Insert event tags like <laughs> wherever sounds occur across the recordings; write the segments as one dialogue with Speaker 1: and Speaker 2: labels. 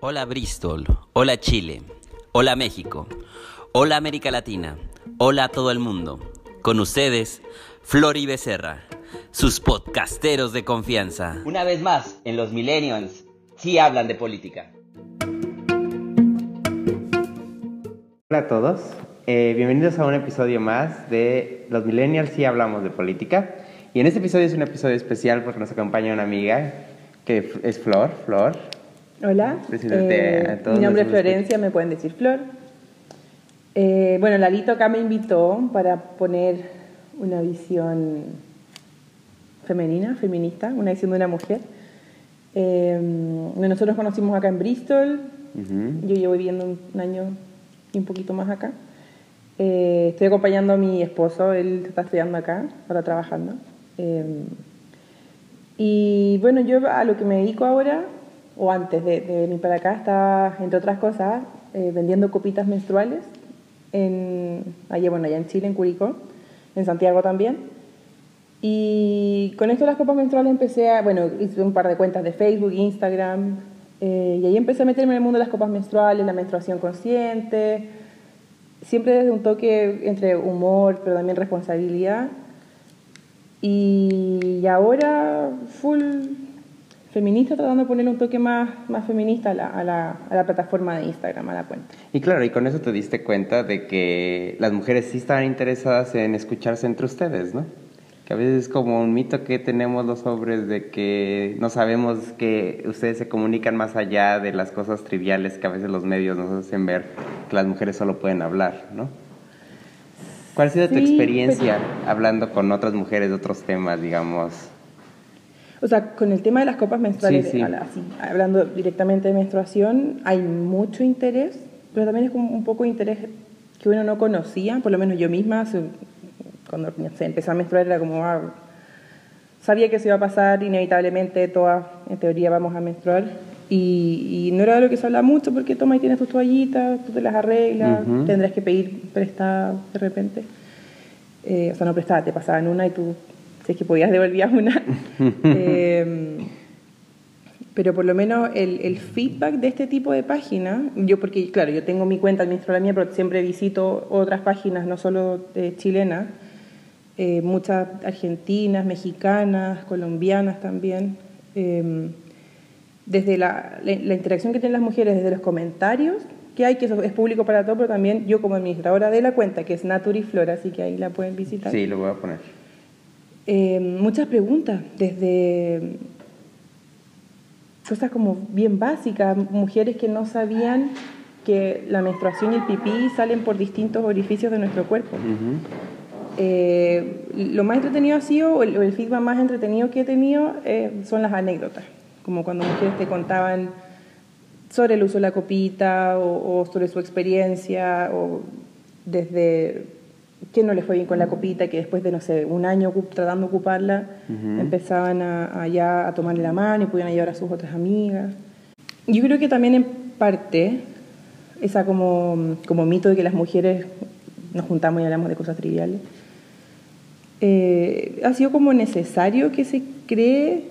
Speaker 1: Hola Bristol, hola Chile, hola México, hola América Latina, hola a todo el mundo. Con ustedes, Flor y Becerra, sus podcasteros de confianza.
Speaker 2: Una vez más, en los Millennials, sí hablan de política.
Speaker 3: Hola a todos, eh, bienvenidos a un episodio más de Los Millennials sí hablamos de política. Y en este episodio es un episodio especial porque nos acompaña una amiga que es Flor. Flor,
Speaker 4: Hola,
Speaker 3: a
Speaker 4: eh,
Speaker 3: todos
Speaker 4: mi nombre es Florencia, me pueden decir Flor. Eh, bueno, Lalito acá me invitó para poner una visión femenina, feminista, una visión de una mujer. Eh, nosotros conocimos acá en Bristol, yo llevo viviendo un, un año y un poquito más acá. Eh, estoy acompañando a mi esposo, él está estudiando acá, ahora trabajando. Eh, y bueno, yo a lo que me dedico ahora, o antes de, de venir para acá, estaba, entre otras cosas, eh, vendiendo copitas menstruales, en, allá, bueno, allá en Chile, en Curicó, en Santiago también. Y con esto de las copas menstruales empecé a, bueno, hice un par de cuentas de Facebook, Instagram, eh, y ahí empecé a meterme en el mundo de las copas menstruales, la menstruación consciente, siempre desde un toque entre humor, pero también responsabilidad. Y, ahora full feminista, tratando de poner un toque más, más feminista a la, a, la, a la plataforma de Instagram, a la cuenta.
Speaker 3: Y claro, y con eso te diste cuenta de que las mujeres sí estaban interesadas en escucharse entre ustedes, ¿no? Que a veces es como un mito que tenemos los hombres de que no sabemos que ustedes se comunican más allá de las cosas triviales que a veces los medios nos hacen ver que las mujeres solo pueden hablar, ¿no? ¿Cuál ha sido tu
Speaker 4: Sí,
Speaker 3: experiencia hablando con otras mujeres de otros temas, digamos?
Speaker 4: O sea, con el tema de las copas menstruales,
Speaker 3: Sí, sí.
Speaker 4: a la- así, hablando directamente de menstruación, hay mucho interés, pero también es como un poco de interés que uno no conocía, por lo menos yo misma, cuando se empezó a menstruar era como, ah, sabía que se iba a pasar inevitablemente, todas en teoría vamos a menstruar, y, y no era de lo que se habla mucho, porque toma y tienes tus toallitas, tú te las arreglas, tendrás que pedir prestada de repente. Eh, o sea, no prestada, te pasaban una y tú, si es que podías, devolvías una. <laughs> Eh, pero por lo menos el, el feedback de este tipo de páginas, yo porque, claro, yo tengo mi cuenta, administro la mía, pero siempre visito otras páginas, no solo eh, chilenas, eh, muchas argentinas, mexicanas, colombianas también. Eh, desde la, la- la interacción que tienen las mujeres, desde los comentarios que hay, que eso es público para todo, pero también yo como administradora de la cuenta, que es Naturiflora, así que ahí la pueden visitar.
Speaker 3: Sí, lo voy a poner.
Speaker 4: Eh, muchas preguntas, desde cosas como bien básicas, mujeres que no sabían que la menstruación y el pipí salen por distintos orificios de nuestro cuerpo. Eh, lo más entretenido ha sido, o el, feedback más entretenido que he tenido, eh, son las anécdotas, como cuando mujeres te contaban sobre el uso de la copita o, o sobre su experiencia, o desde que no les fue bien con la copita, que después de, no sé, un año tratando de ocuparla,
Speaker 3: Ujú.
Speaker 4: empezaban a, a ya a tomarle la mano y podían llevar a sus otras amigas. Yo creo que también en parte esa como, como mito de que las mujeres nos juntamos y hablamos de cosas triviales, eh, ha sido como necesario que se cree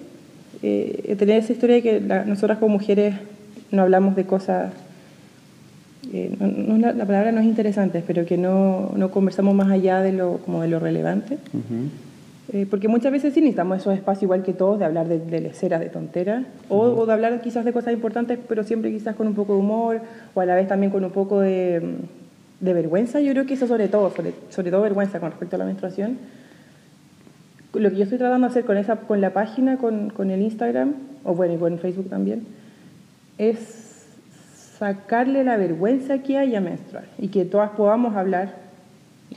Speaker 4: eh, tener esa historia de que la- nosotras como mujeres no hablamos de cosas, eh, no- no- la, la palabra no es interesante, pero que no, no conversamos más allá de lo, como de lo relevante.
Speaker 3: Ujú.
Speaker 4: Eh, porque muchas veces sí necesitamos esos espacios igual que todos de hablar de, de leceras, de tonteras, o, o de hablar quizás de cosas importantes, pero siempre quizás con un poco de humor, o a la vez también con un poco de, de vergüenza. Yo creo que eso sobre todo, sobre, sobre todo vergüenza con respecto a la menstruación. Lo que yo estoy tratando de hacer con, esa, con la página, con, con el Instagram, o bueno, y con Facebook también, es sacarle la vergüenza que hay a menstruar y que todas podamos hablar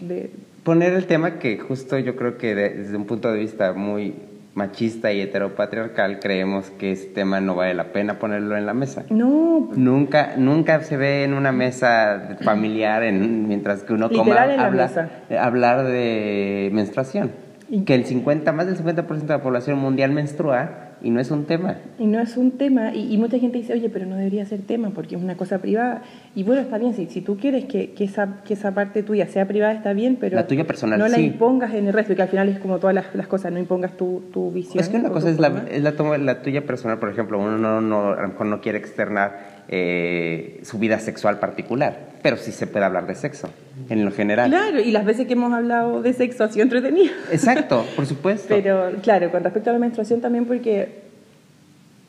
Speaker 4: de,
Speaker 3: poner el tema que justo yo creo que de- desde un punto de vista muy machista y heteropatriarcal creemos que ese tema no vale la pena ponerlo en la mesa.
Speaker 4: No,
Speaker 3: Nunca, nunca se ve en una mesa familiar en- mientras que uno coma
Speaker 4: Literal
Speaker 3: habla- hablar de menstruación.
Speaker 4: Y-
Speaker 3: Que el 50, más del 50% de la población mundial menstrua y no es un tema.
Speaker 4: Y no es un tema, y, y mucha gente dice, oye, pero no debería ser tema porque es una cosa privada. Y bueno, está bien, si, si tú quieres que, que, esa, que esa parte tuya sea privada, está bien, pero
Speaker 3: La tuya personal,
Speaker 4: no la
Speaker 3: sí.
Speaker 4: impongas en el resto, que al final es como todas las, las cosas, no impongas tu, tu visión.
Speaker 3: Es que una cosa es la, es la, toma- la tuya personal, por ejemplo, uno no, no- a lo mejor no quiere externar eh, su vida sexual particular, pero sí se puede hablar de sexo, en lo general.
Speaker 4: Claro, y las veces que hemos hablado de sexo ha sido entretenido.
Speaker 3: Exacto, <laughs> por supuesto.
Speaker 4: Pero claro, con respecto a la menstruación también porque,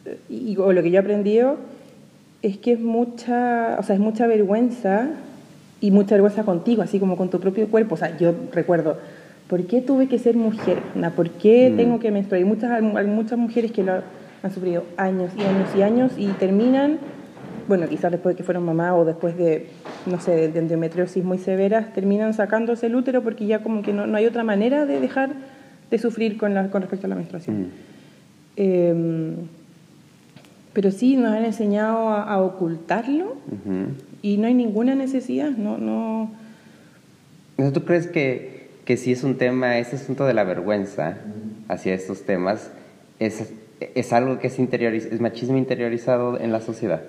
Speaker 4: eh, y, o lo que yo he aprendido, es que es mucha, o sea, es mucha vergüenza y mucha vergüenza contigo, así como con tu propio cuerpo. O sea, yo recuerdo, ¿por qué tuve que ser mujer? ¿Por qué
Speaker 3: Mm.
Speaker 4: tengo que menstruar? Hay muchas, hay muchas mujeres que lo han sufrido años y años y años y terminan, bueno, quizás después de que fueron mamá o después de, no sé, de, endometriosis muy severas, terminan sacándose el útero porque ya como que no, no hay otra manera de dejar de sufrir con, la, con respecto a la menstruación.
Speaker 3: Mm.
Speaker 4: Eh, pero sí nos han enseñado a, a ocultarlo y no hay ninguna necesidad, no, no,
Speaker 3: ¿Tú crees que, que si es un tema, ese asunto de la vergüenza hacia estos temas, es, es algo que es, interioriz- es machismo interiorizado en la sociedad?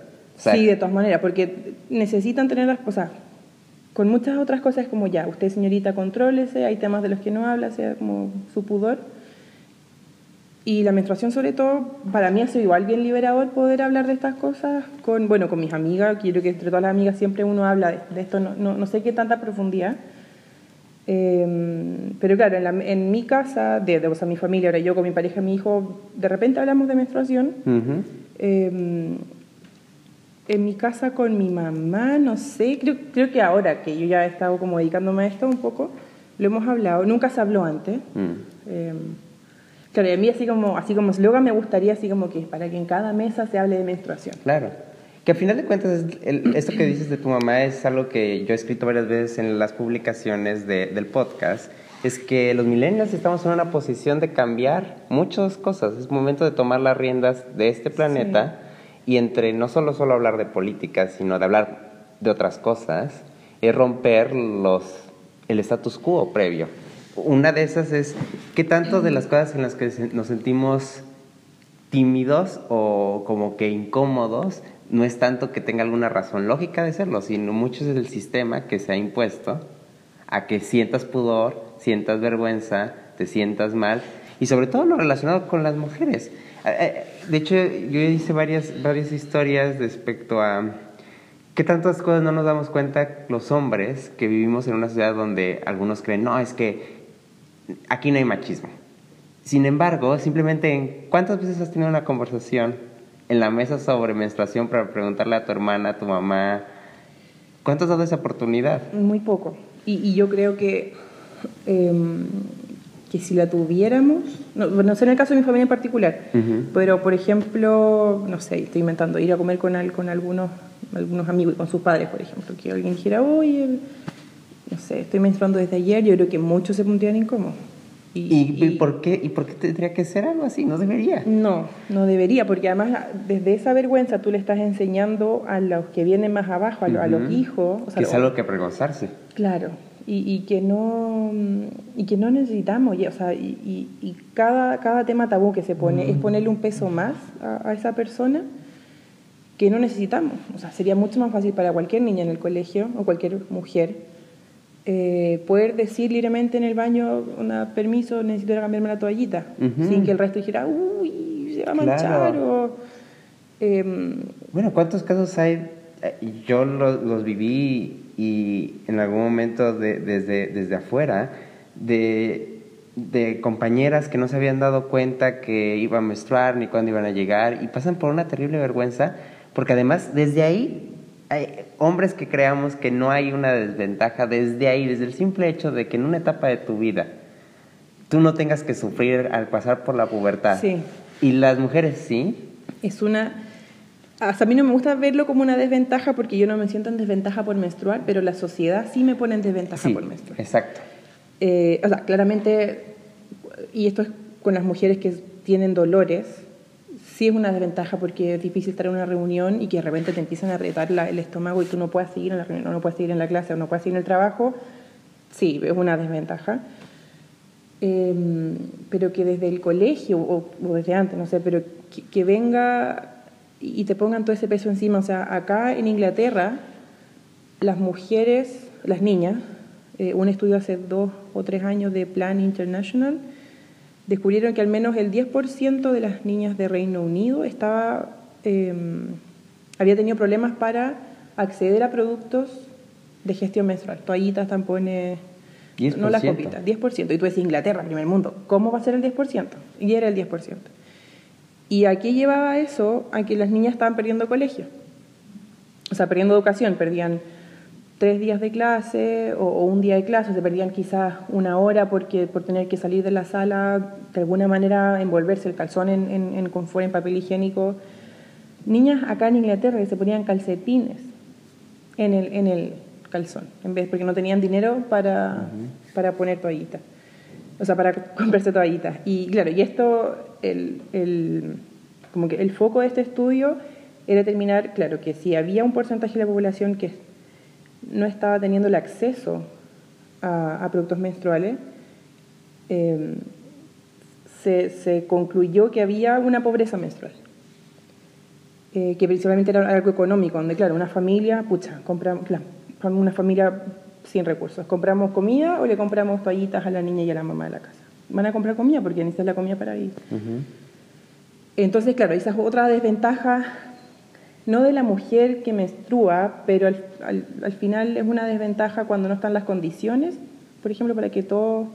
Speaker 3: Sea,
Speaker 4: sí, de todas maneras, porque necesitan tener las cosas. Con muchas otras cosas como ya, usted señorita contrólese, hay temas de los que no habla, sea como su pudor. Y la menstruación sobre todo, para mí ha sido igual bien liberador poder hablar de estas cosas con, bueno, con mis amigas, quiero que entre todas las amigas siempre uno habla de, de esto, no, no, no sé qué tanta profundidad. Eh, pero claro, en, la- en mi casa, de, de, o sea, mi familia, ahora yo con mi pareja, mi hijo, de repente hablamos de menstruación. Eh, en mi casa con mi mamá, no sé, creo, creo que ahora que yo ya he estado como dedicándome a esto un poco, lo hemos hablado, nunca se habló antes.
Speaker 3: Mm.
Speaker 4: Eh, claro, y a mí así como, así como eslogan me gustaría así como que para que en cada mesa se hable de menstruación.
Speaker 3: Claro. Que al final de cuentas, el- esto que dices de tu mamá es algo que yo he escrito varias veces en las publicaciones de- del podcast. Es que los millennials estamos en una posición de cambiar muchas cosas. Es momento de tomar las riendas de este planeta y entre no solo, solo hablar de política, sino de hablar de otras cosas, es romper los, el status quo previo. Una de esas es qué tanto de las cosas en las que nos sentimos tímidos o como que incómodos no es tanto que tenga alguna razón lógica de serlo, sino mucho es el sistema que se ha impuesto a que sientas pudor, sientas vergüenza, te sientas mal y sobre todo lo relacionado con las mujeres. De hecho, yo hice varias, varias historias respecto a qué tantas cosas no nos damos cuenta los hombres que vivimos en una sociedad donde algunos creen, no, es que aquí no hay machismo. Sin embargo, simplemente, en ¿cuántas veces has tenido una conversación en la mesa sobre menstruación para preguntarle a tu hermana, a tu mamá? ¿Cuánto has dado esa oportunidad?
Speaker 4: Muy poco. Y, y yo creo que, em, que si la tuviéramos, no, no sé en el caso de mi familia en particular, pero por ejemplo, no sé, estoy inventando, ir a comer con, al- con algunos, algunos amigos y con sus padres, por ejemplo, que alguien dijera, oye, no sé, estoy menstruando desde ayer, yo creo que muchos se pondrían incómodos.
Speaker 3: ¿Y, y por qué, ¿Y por qué tendría que ser algo así? No debería.
Speaker 4: No, no debería, porque además desde esa vergüenza tú le estás enseñando a los que vienen más abajo, a, lo- a los hijos. o sea,
Speaker 3: que es algo que avergonzarse.
Speaker 4: Claro, y, y que no y que no necesitamos, ya, o sea, y, y- y cada, cada tema tabú que se pone es ponerle un peso más a, a esa persona que no necesitamos. O sea, sería mucho más fácil para cualquier niña en el colegio o cualquier mujer eh, poder decir libremente en el baño, una permiso, necesito ir a cambiarme la toallita, sin que el resto dijera, uy, se va a
Speaker 3: Claro.
Speaker 4: manchar o... em,
Speaker 3: Bueno, ¿cuántos casos hay? Eh, Yo lo- los viví y en algún momento de- desde, desde afuera de, de compañeras que no se habían dado cuenta que iban a menstruar ni cuándo iban a llegar y pasan por una terrible vergüenza porque además desde ahí hay hombres que creamos que no hay una desventaja desde ahí, desde el simple hecho de que en una etapa de tu vida tú no tengas que sufrir al pasar por la pubertad.
Speaker 4: Sí.
Speaker 3: Y las mujeres sí.
Speaker 4: es una... Hasta a mí no me gusta verlo como una desventaja porque yo no me siento en desventaja por menstruar, pero la sociedad sí me pone en desventaja
Speaker 3: Sí,
Speaker 4: por menstruar.
Speaker 3: exacto.
Speaker 4: Eh, o sea, claramente, y esto es con las mujeres que tienen dolores, sí es una desventaja porque es difícil estar en una reunión y que de repente te empiezan a apretar la- el estómago y tú no puedas seguir en la reunión, o no puedes seguir en la clase, o no puedes seguir en el trabajo. Sí, es una desventaja. em, pero que desde el colegio o, desde antes, no sé, pero que, venga y te pongan todo ese peso encima. O sea, acá en Inglaterra, las mujeres, las niñas, eh, un estudio hace dos o tres años de Plan International, descubrieron que al menos el 10% de las niñas de Reino Unido estaba, em, había tenido problemas para acceder a productos de gestión menstrual, toallitas, tampones, 10%. no las copitas, 10%. Y tú decís Inglaterra, primer mundo, ¿cómo va a ser el 10%? Y era el 10%. ¿Y a qué llevaba eso? A que las niñas estaban perdiendo colegio. O sea, perdiendo educación, perdían tres días de clase o, un día de clase, se perdían quizás una hora porque por tener que salir de la sala, de alguna manera envolverse el calzón en, en, en confort, en papel higiénico. Niñas acá en Inglaterra que se ponían calcetines en el, en el calzón, en vez, porque no tenían dinero para, para poner toallitas, o sea, para <laughs> comprarse toallitas. Y claro, y esto, el, como que el foco de este estudio era determinar, claro, que si había un porcentaje de la población que no estaba teniendo el acceso a, productos menstruales, eh, se, concluyó que había una pobreza menstrual, eh, que principalmente era algo económico, donde, claro, una familia, pucha, compramos, una familia sin recursos, compramos comida o le compramos toallitas a la niña y a la mamá de la casa. Van a comprar comida porque necesitan la comida para ir. Entonces, claro, esa es otra desventaja no de la mujer que menstrua, pero al, final es una desventaja cuando no están las condiciones, por ejemplo, para que todo,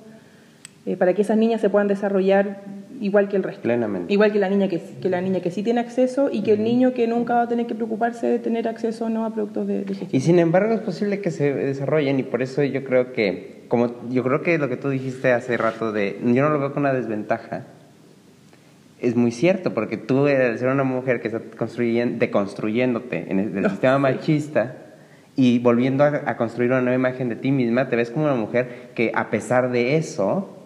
Speaker 4: eh, para que esas niñas se puedan desarrollar igual que el resto.
Speaker 3: Plenamente.
Speaker 4: Igual que la niña que, que la niña que sí tiene acceso y que el niño que nunca va a tener que preocuparse de tener acceso o no a productos de, de
Speaker 3: Y sin embargo es posible que se desarrollen y por eso yo creo que, como yo creo que lo que tú dijiste hace rato de, yo no lo veo como una desventaja, es muy cierto, porque tú, al ser una mujer que está construyendo, deconstruyéndote en el, sistema machista y volviendo a, construir una nueva imagen de ti misma, te ves como una mujer que a pesar de eso,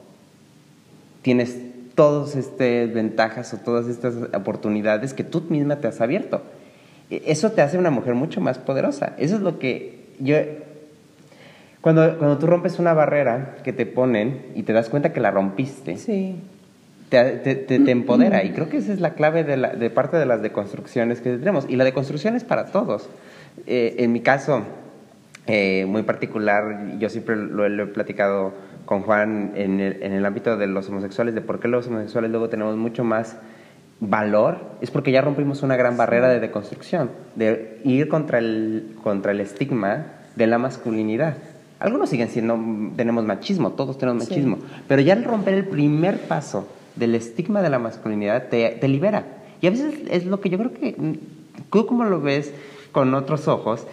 Speaker 3: tienes todas estas ventajas o todas estas oportunidades que tú misma te has abierto. E, eso te hace una mujer mucho más poderosa. Eso es lo que yo... Cuando, cuando tú rompes una barrera que te ponen y te das cuenta que la rompiste,
Speaker 4: sí
Speaker 3: te, te, empodera. Y creo que esa es la clave de, la, de parte de las deconstrucciones que tenemos. Y la deconstrucción es para todos. Eh, en mi caso, eh, muy particular, yo siempre lo, he platicado con Juan en el, en el ámbito de los homosexuales, de por qué los homosexuales luego tenemos mucho más valor, es porque ya rompimos una gran barrera de deconstrucción, de ir contra el, contra el estigma de la masculinidad. Algunos siguen siendo, tenemos machismo, todos tenemos machismo, pero ya al romper el primer paso del estigma de la masculinidad te, te libera. Y a veces es lo que yo creo que, tú como lo ves con otros ojos,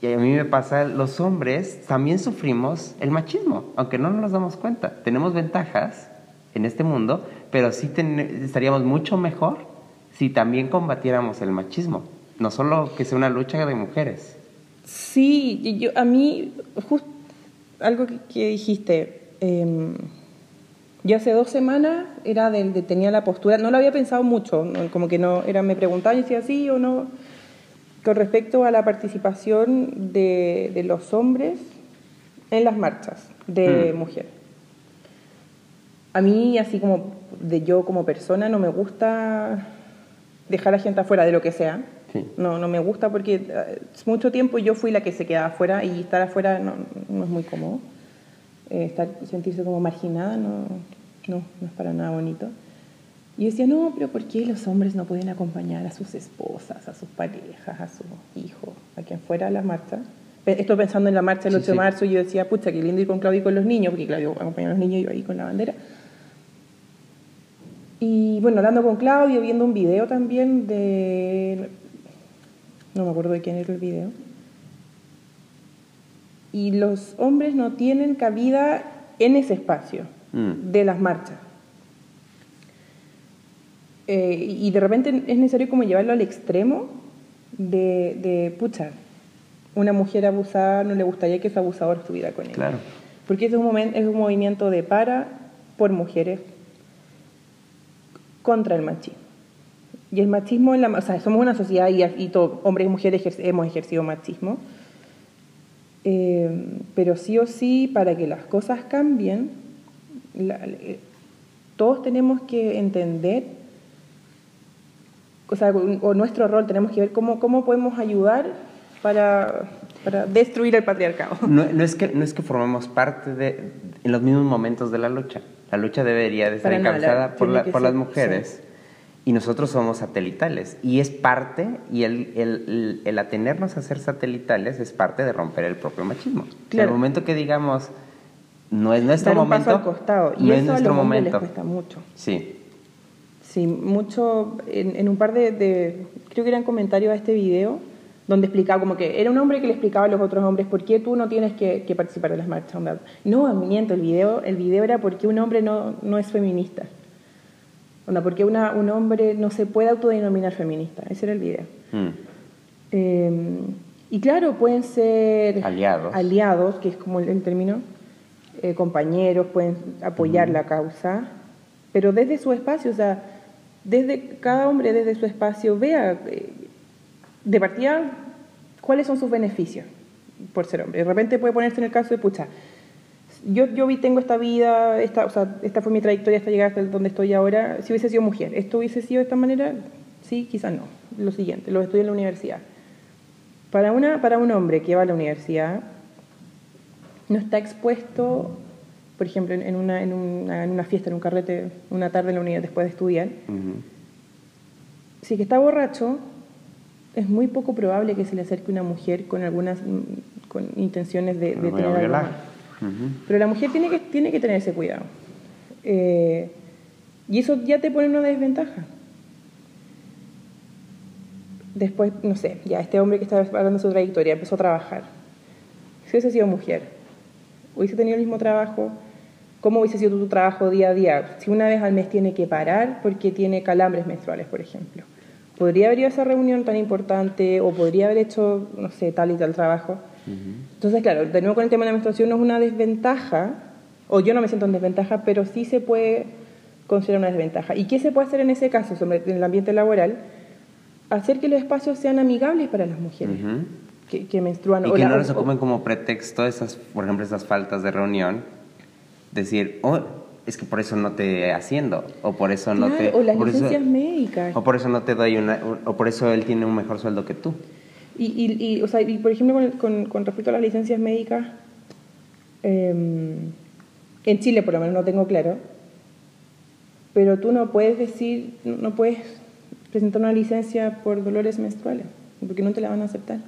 Speaker 3: y a mí me pasa, los hombres también sufrimos el machismo, aunque no nos damos cuenta. Tenemos ventajas en este mundo, pero sí estaríamos mucho mejor si también combatiéramos el machismo, no solo que sea una lucha de mujeres.
Speaker 4: Sí, yo, a mí, justo algo que, dijiste, eh, yo hace dos semanas era de, tenía la postura, no lo había pensado mucho, como que no, era, me preguntaba si sí o no, con respecto a la participación de, los hombres en las marchas de mm. mujeres. A mí, así como de yo como persona, no me gusta dejar a gente afuera de lo que sea. No, no me gusta porque eh, mucho tiempo yo fui la que se quedaba afuera y estar afuera no, no es muy cómodo. Eh, estar, sentirse como marginada no, no, no es para nada bonito. Y decía, no, pero ¿por qué los hombres no pueden acompañar a sus esposas, a sus parejas, a sus hijos, a quien fuera a la marcha? Estoy pensando en la marcha del 8 de marzo y yo decía, pucha, qué lindo ir con Claudio y con los niños, porque Claudio acompaña a los niños y yo ahí con la bandera. Y bueno, hablando con Claudio, viendo un video también de... No me acuerdo de quién era el video y los hombres no tienen cabida en ese espacio mm. de las marchas. Eh, y de repente es necesario como llevarlo al extremo de, de, pucha, una mujer abusada no le gustaría que su abusador estuviera con ella.
Speaker 3: Claro.
Speaker 4: Porque es un, momento, es un movimiento de para por mujeres contra el machismo. Y el machismo, en la, o sea, somos una sociedad y, y todo, hombres y mujeres hemos ejercido machismo, eh, pero sí o sí, para que las cosas cambien, todos tenemos que entender, o sea, o nuestro rol, tenemos que ver cómo, cómo podemos ayudar para, para destruir el patriarcado.
Speaker 3: No, no es que, no es que formemos parte de, en los mismos momentos de la lucha. La lucha debería de estar
Speaker 4: Para nada,
Speaker 3: encabezada por,
Speaker 4: tiene
Speaker 3: la- por las mujeres y nosotros somos satelitales. Y es parte, y el, el, el- el atenernos a ser satelitales es parte de romper el propio machismo. O sea,
Speaker 4: Claro.
Speaker 3: el momento que digamos, no es nuestro
Speaker 4: Dar un
Speaker 3: momento,
Speaker 4: paso al costado. Y
Speaker 3: no es
Speaker 4: eso a
Speaker 3: nuestro
Speaker 4: los hombres les
Speaker 3: momento.
Speaker 4: cuesta mucho.
Speaker 3: Sí.
Speaker 4: Sí, mucho, en, en un par de, de- creo que eran comentarios a este video, donde explicaba como que era un hombre que le explicaba a los otros hombres por qué tú no tienes que, que participar de las marchas. No, miento, el video, el video era por qué un hombre no, no es feminista. Onda, por qué una, un hombre no se puede autodenominar feminista. Ese era el video.
Speaker 3: Mm.
Speaker 4: Eh, y claro, pueden ser
Speaker 3: Aliados.
Speaker 4: aliados, que es como el, el término, eh, compañeros, pueden apoyar la causa, pero desde su espacio, o sea, desde cada hombre desde su espacio vea eh, de partida cuáles son sus beneficios por ser hombre. De repente puede ponerse en el caso de, pucha, yo, yo tengo esta vida, esta, o sea, esta fue mi trayectoria hasta llegar hasta donde estoy ahora. Si hubiese sido mujer, ¿esto hubiese sido de esta manera? Sí, quizás no. Lo siguiente, lo estudié en la universidad. Para, una, para un hombre que va a la universidad, no está expuesto, por ejemplo, en, una, en, una, en una fiesta, en un carrete, una tarde en la universidad después de estudiar.
Speaker 3: Ujú.
Speaker 4: Si que está borracho, es muy poco probable que se le acerque una mujer con algunas mm, con intenciones de, de tener algo. Pero la mujer tiene que, tiene que tener ese cuidado. Eh, y eso ya te pone una desventaja. Después, no sé, ya este hombre que estaba hablando de su trayectoria empezó a trabajar. Si hubiese sido mujer, hubiese tenido el mismo trabajo, ¿cómo hubiese sido tu trabajo día a día? Si una vez al mes tiene que parar porque tiene calambres menstruales, por ejemplo. ¿Podría haber ido a esa reunión tan importante o podría haber hecho, no sé, tal y tal trabajo? Entonces, claro, de nuevo con el tema de la menstruación no es una desventaja, o yo no me siento en desventaja, pero sí se puede considerar una desventaja. ¿Y qué se puede hacer en ese caso, sobre en el ambiente laboral? Hacer que los espacios sean amigables para las mujeres
Speaker 3: Ujú.
Speaker 4: que, que menstruan.
Speaker 3: Y
Speaker 4: o
Speaker 3: que
Speaker 4: la-
Speaker 3: no nos ocupen como pretexto esas, por ejemplo, esas faltas de reunión. Decir, oh, es que por eso no te haciendo, o por eso no
Speaker 4: Claro,
Speaker 3: te...
Speaker 4: o las
Speaker 3: por eso-
Speaker 4: licencias médicas.
Speaker 3: o por eso no te doy una... O por eso él tiene un mejor sueldo que tú.
Speaker 4: Y, y, y, o sea, y por ejemplo, con, con, con respecto a las licencias médicas, eh, en Chile por lo menos no tengo claro, pero tú no puedes decir, no puedes presentar una licencia por dolores menstruales, porque no te la van a aceptar.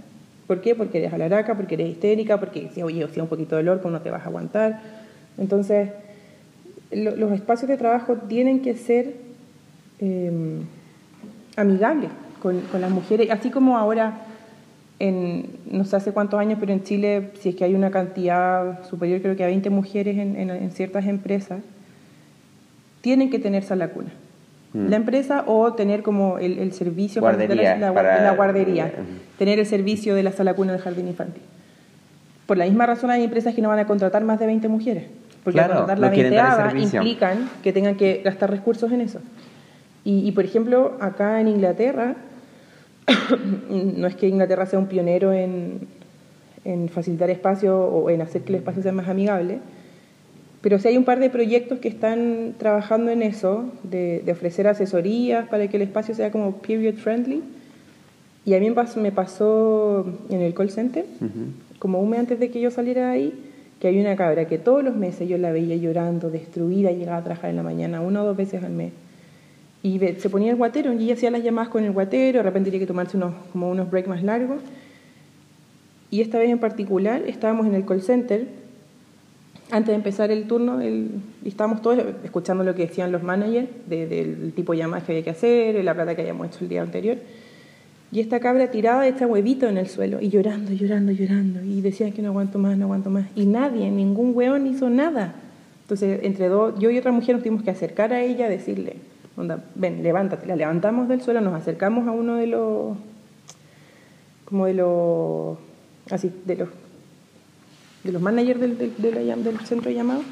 Speaker 4: ¿Por qué? Porque eres alaraca, porque eres histérica, porque si oye, si hay un poquito de dolor, ¿cómo no te vas a aguantar? Entonces, lo- los espacios de trabajo tienen que ser eh, amigables con, con las mujeres, así como ahora, en no sé hace cuántos años, pero en Chile, si es que hay una cantidad superior, creo que a 20 mujeres en, en- en ciertas empresas, tienen que tener sala cuna.
Speaker 3: Mm.
Speaker 4: La empresa o tener como el, el servicio de la, la-
Speaker 3: para-
Speaker 4: la guardería, tener el servicio de la sala cuna del jardín infantil. Por la misma razón hay empresas que no van a contratar más de 20 mujeres, porque
Speaker 3: Claro,
Speaker 4: la
Speaker 3: quieren dar el
Speaker 4: 20
Speaker 3: servicio.
Speaker 4: implican que tengan que gastar recursos en eso. Y, y, por ejemplo, acá en Inglaterra, <coughs> no es que Inglaterra sea un pionero en, en facilitar espacio o en hacer que el espacio sea más amigable, pero sí hay un par de proyectos que están trabajando en eso, de, de ofrecer asesorías para que el espacio sea como period friendly. Y a mí me pasó, me pasó en el call center,
Speaker 3: Ujú.
Speaker 4: como un mes antes de que yo saliera de ahí, que había una cabra que todos los meses yo la veía llorando, destruida, llegaba a trabajar en la mañana, una o dos veces al mes. Y se ponía el guatero y hacía las llamadas con el guatero, de repente tenía que tomarse unos, como unos breaks más largos. Y esta vez en particular estábamos en el call center, antes de empezar el turno, el- estábamos todos escuchando lo que decían los managers de- del tipo de llamadas que había que hacer, la plata que habíamos hecho el día anterior. Y esta cabra tirada hecha huevito en el suelo y llorando, llorando, llorando. Y decían que no aguanto más, no aguanto más. Y nadie, ningún weón hizo nada. Entonces, entre dos, yo y otra mujer nos tuvimos que acercar a ella, decirle, onda, ven, levántate. La levantamos del suelo, nos acercamos a uno de los, como de los, así, de los, de los managers del, del, de la llam- del centro de llamado.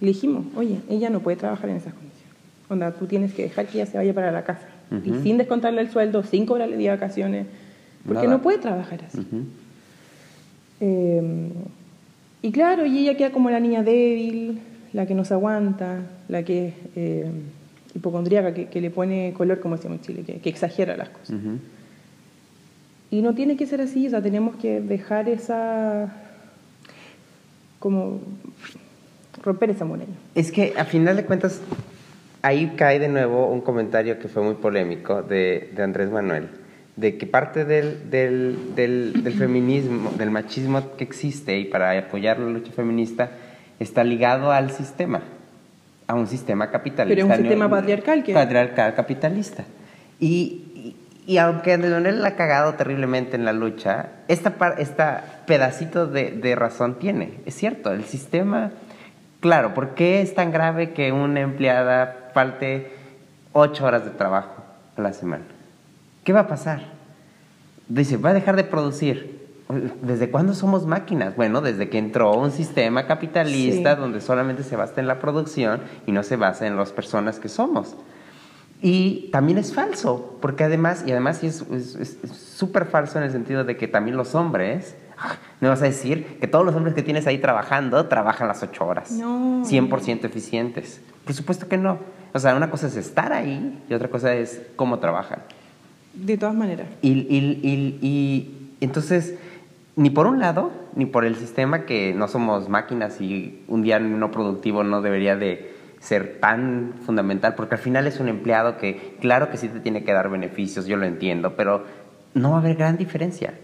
Speaker 4: Y le dijimos, oye, ella no puede trabajar en esas condiciones. Onda, tú tienes que dejar que ella se vaya para la casa. Y sin descontarle el sueldo, sin cobrarle día de vacaciones, porque
Speaker 3: Nada.
Speaker 4: no puede trabajar así. Eh, y claro, y ella queda como la niña débil, la que no se aguanta, la que es eh, hipocondríaca, que, que le pone color, como decimos en Chile, que, que exagera las cosas.
Speaker 3: Ujú.
Speaker 4: Y no tiene que ser así, o sea, tenemos que dejar esa. como. romper esa muralla.
Speaker 3: Es que a final de cuentas, ahí cae de nuevo un comentario que fue muy polémico de, de Andrés Manuel, de que parte del, del, del, del feminismo, del machismo que existe y para apoyar la lucha feminista, está ligado al sistema, a un sistema capitalista.
Speaker 4: Pero es un sistema patriarcal que-
Speaker 3: Patriarcal capitalista. Y, y, y aunque Andrés Manuel la ha cagado terriblemente en la lucha, esta, par- esta pedacito de, de razón tiene. Es cierto, el sistema... Claro, ¿por qué es tan grave que una empleada falte ocho horas de trabajo a la semana? ¿Qué va a pasar? Dice, va a dejar de producir. ¿Desde cuándo somos máquinas? Bueno, desde que entró un sistema capitalista
Speaker 4: Sí.
Speaker 3: donde solamente se basa en la producción y no se basa en las personas que somos. Y también es falso, porque además, y además es súper falso en el sentido de que también los hombres, <laughs> me vas a decir que todos los hombres que tienes ahí trabajando trabajan las ocho horas,
Speaker 4: No.
Speaker 3: 100% eficientes. Por supuesto que no. O sea, una cosa es estar ahí y otra cosa es cómo trabajan.
Speaker 4: De todas maneras.
Speaker 3: Y, y- y- y entonces, ni por un lado, ni por el sistema que no somos máquinas y un día no productivo no debería de ser tan fundamental, porque al final es un empleado que, claro que sí te tiene que dar beneficios, yo lo entiendo, pero no va a haber gran diferencia.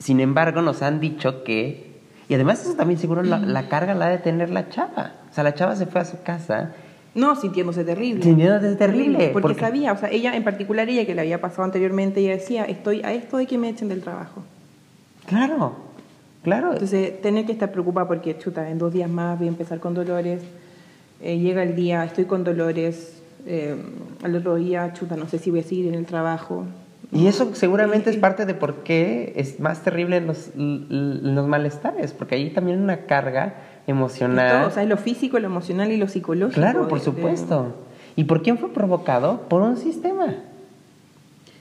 Speaker 3: Sin embargo, nos han dicho que, y además eso también seguro la, la carga la ha de tener la chava. O sea, la chava se fue a su casa
Speaker 4: No, sintiéndose terrible.
Speaker 3: Sintiéndose terrible,
Speaker 4: Porque,
Speaker 3: porque-
Speaker 4: sabía, o sea, ella en particular, ella que le había pasado anteriormente, ella decía, estoy a esto de que me echen del trabajo.
Speaker 3: Claro, claro.
Speaker 4: Entonces, tener que estar preocupada porque, chuta, en dos días más voy a empezar con dolores, eh, llega el día, estoy con dolores, eh, al otro día, chuta, no sé si voy a seguir en el trabajo.
Speaker 3: Y eso seguramente es parte de por qué es más terrible los, los malestares, porque ahí también hay una carga emocional.
Speaker 4: todo, o sea, es lo físico, lo emocional y lo psicológico.
Speaker 3: claro, por
Speaker 4: de-
Speaker 3: supuesto. ¿Y por quién fue provocado? Por un sistema.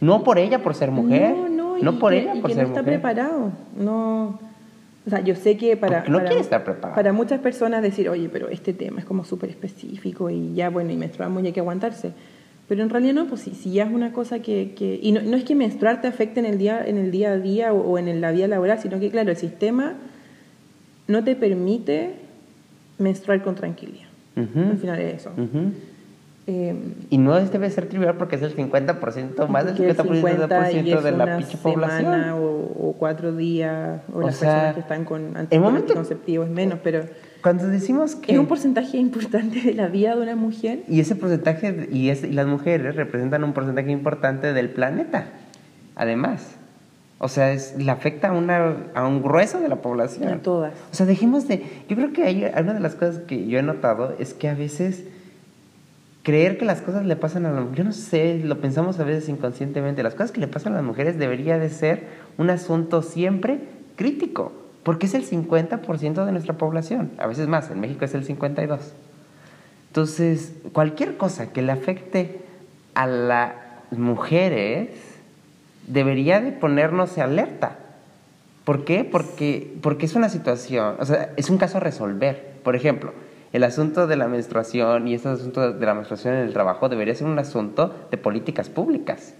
Speaker 3: No por ella por ser mujer.
Speaker 4: No, no, y
Speaker 3: por
Speaker 4: que,
Speaker 3: ella
Speaker 4: y
Speaker 3: por
Speaker 4: que
Speaker 3: ser
Speaker 4: no está
Speaker 3: mujer.
Speaker 4: preparado. No, o sea, yo sé que para,
Speaker 3: no
Speaker 4: para,
Speaker 3: estar preparado.
Speaker 4: para muchas personas decir, oye, pero este tema es como súper específico y ya, bueno, y menstruamos y hay que aguantarse. Pero en realidad no, pues si, si ya es una cosa que... que y no, no es que menstruar te afecte en el día, en el día a día o, o en la vida laboral, sino que, claro, el sistema no te permite menstruar con tranquilidad. Al final es eso. Eh,
Speaker 3: Y no debe ser trivial porque es el 50%, más del
Speaker 4: Porque el
Speaker 3: 50%,
Speaker 4: 50 y es
Speaker 3: de la pinche población.
Speaker 4: o, o cuatro días, o,
Speaker 3: O
Speaker 4: las
Speaker 3: sea,
Speaker 4: personas que están con
Speaker 3: el momento-
Speaker 4: anticonceptivos menos, pero
Speaker 3: Cuando decimos que...
Speaker 4: es un porcentaje importante de la vida de una mujer.
Speaker 3: Y ese porcentaje, y, es- y las mujeres representan un porcentaje importante del planeta, además. O sea, es, le afecta a, una, a un grueso de la población.
Speaker 4: A todas.
Speaker 3: O sea, dejemos de... Yo creo que hay, una de las cosas que yo he notado es que a veces creer que las cosas le pasan a las Yo no sé, lo pensamos a veces inconscientemente. Las cosas que le pasan a las mujeres debería de ser un asunto siempre crítico, porque es el 50% de nuestra población. A veces más, en México es el 52%. Entonces, cualquier cosa que le afecte a las mujeres debería de ponernos en alerta. ¿Por qué? Porque, porque es una situación, o sea, es un caso a resolver. Por ejemplo, el asunto de la menstruación y este asunto de la menstruación en el trabajo debería ser un asunto de políticas públicas.